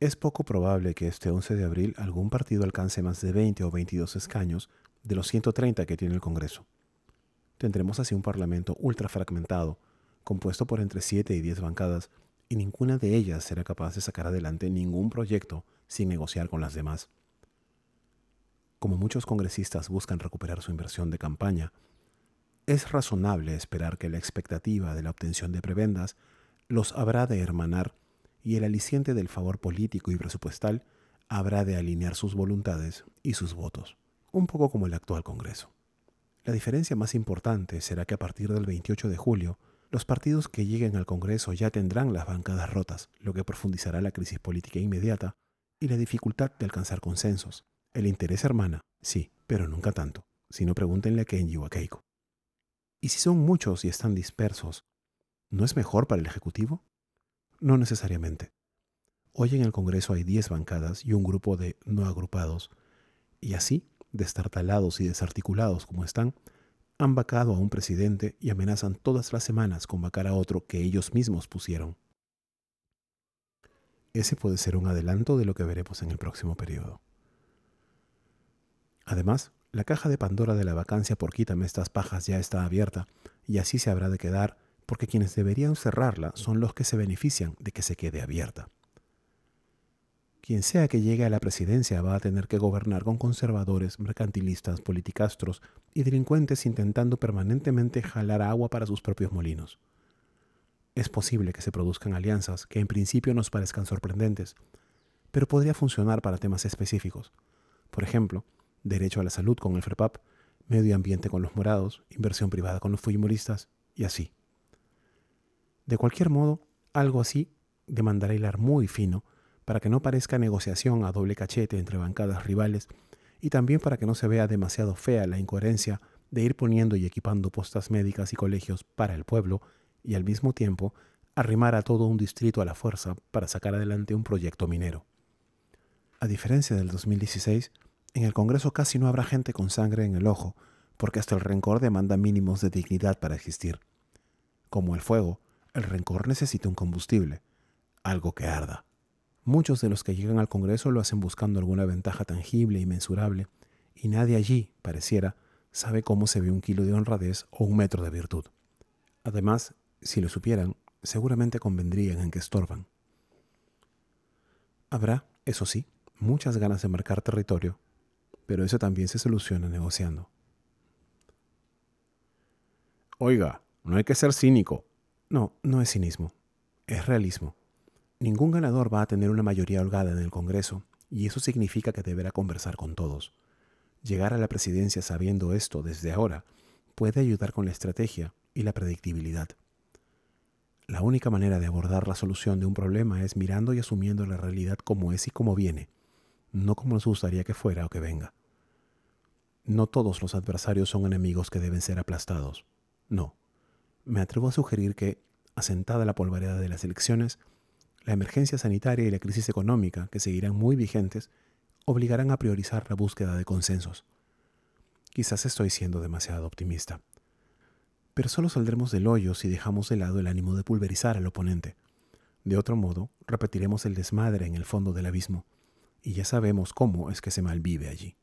Es poco probable que este 11 de abril algún partido alcance más de 20 o 22 escaños de los 130 que tiene el Congreso. Tendremos así un Parlamento ultra fragmentado, compuesto por entre 7 y 10 bancadas, y ninguna de ellas será capaz de sacar adelante ningún proyecto sin negociar con las demás. Como muchos congresistas buscan recuperar su inversión de campaña, es razonable esperar que la expectativa de la obtención de prebendas los habrá de hermanar y el aliciente del favor político y presupuestal habrá de alinear sus voluntades y sus votos, un poco como el actual Congreso. La diferencia más importante será que a partir del 28 de julio, los partidos que lleguen al Congreso ya tendrán las bancadas rotas, lo que profundizará la crisis política inmediata y la dificultad de alcanzar consensos. El interés hermana, sí, pero nunca tanto. Si no, pregúntenle a Kenji a Keiko. Y si son muchos y están dispersos, ¿no es mejor para el Ejecutivo? No necesariamente. Hoy en el Congreso hay 10 bancadas y un grupo de no agrupados, y así, destartalados y desarticulados como están, han vacado a un presidente y amenazan todas las semanas con vacar a otro que ellos mismos pusieron. Ese puede ser un adelanto de lo que veremos en el próximo periodo. Además, la caja de Pandora de la vacancia por quítame estas pajas ya está abierta y así se habrá de quedar porque quienes deberían cerrarla son los que se benefician de que se quede abierta. Quien sea que llegue a la presidencia va a tener que gobernar con conservadores, mercantilistas, politicastros y delincuentes intentando permanentemente jalar agua para sus propios molinos. Es posible que se produzcan alianzas que en principio nos parezcan sorprendentes, pero podría funcionar para temas específicos. Por ejemplo, derecho a la salud con el FREPAP, medio ambiente con los morados, inversión privada con los fujimoristas y así. De cualquier modo, algo así demandará hilar muy fino para que no parezca negociación a doble cachete entre bancadas rivales y también para que no se vea demasiado fea la incoherencia de ir poniendo y equipando postas médicas y colegios para el pueblo y al mismo tiempo arrimar a todo un distrito a la fuerza para sacar adelante un proyecto minero. A diferencia del 2016, en el Congreso casi no habrá gente con sangre en el ojo, porque hasta el rencor demanda mínimos de dignidad para existir. Como el fuego, el rencor necesita un combustible, algo que arda. Muchos de los que llegan al Congreso lo hacen buscando alguna ventaja tangible y mensurable, y nadie allí, pareciera, sabe cómo se ve un kilo de honradez o un metro de virtud. Además, si lo supieran, seguramente convendrían en que estorban. Habrá, eso sí, muchas ganas de marcar territorio, pero eso también se soluciona negociando. Oiga, no hay que ser cínico. No, no es cinismo, es realismo. Ningún ganador va a tener una mayoría holgada en el Congreso, y eso significa que deberá conversar con todos. Llegar a la presidencia sabiendo esto desde ahora puede ayudar con la estrategia y la predictibilidad. La única manera de abordar la solución de un problema es mirando y asumiendo la realidad como es y como viene, no como nos gustaría que fuera o que venga. No todos los adversarios son enemigos que deben ser aplastados. No. Me atrevo a sugerir que, asentada la polvareda de las elecciones, la emergencia sanitaria y la crisis económica, que seguirán muy vigentes, obligarán a priorizar la búsqueda de consensos. Quizás estoy siendo demasiado optimista. Pero solo saldremos del hoyo si dejamos de lado el ánimo de pulverizar al oponente. De otro modo, repetiremos el desmadre en el fondo del abismo, y ya sabemos cómo es que se malvive allí.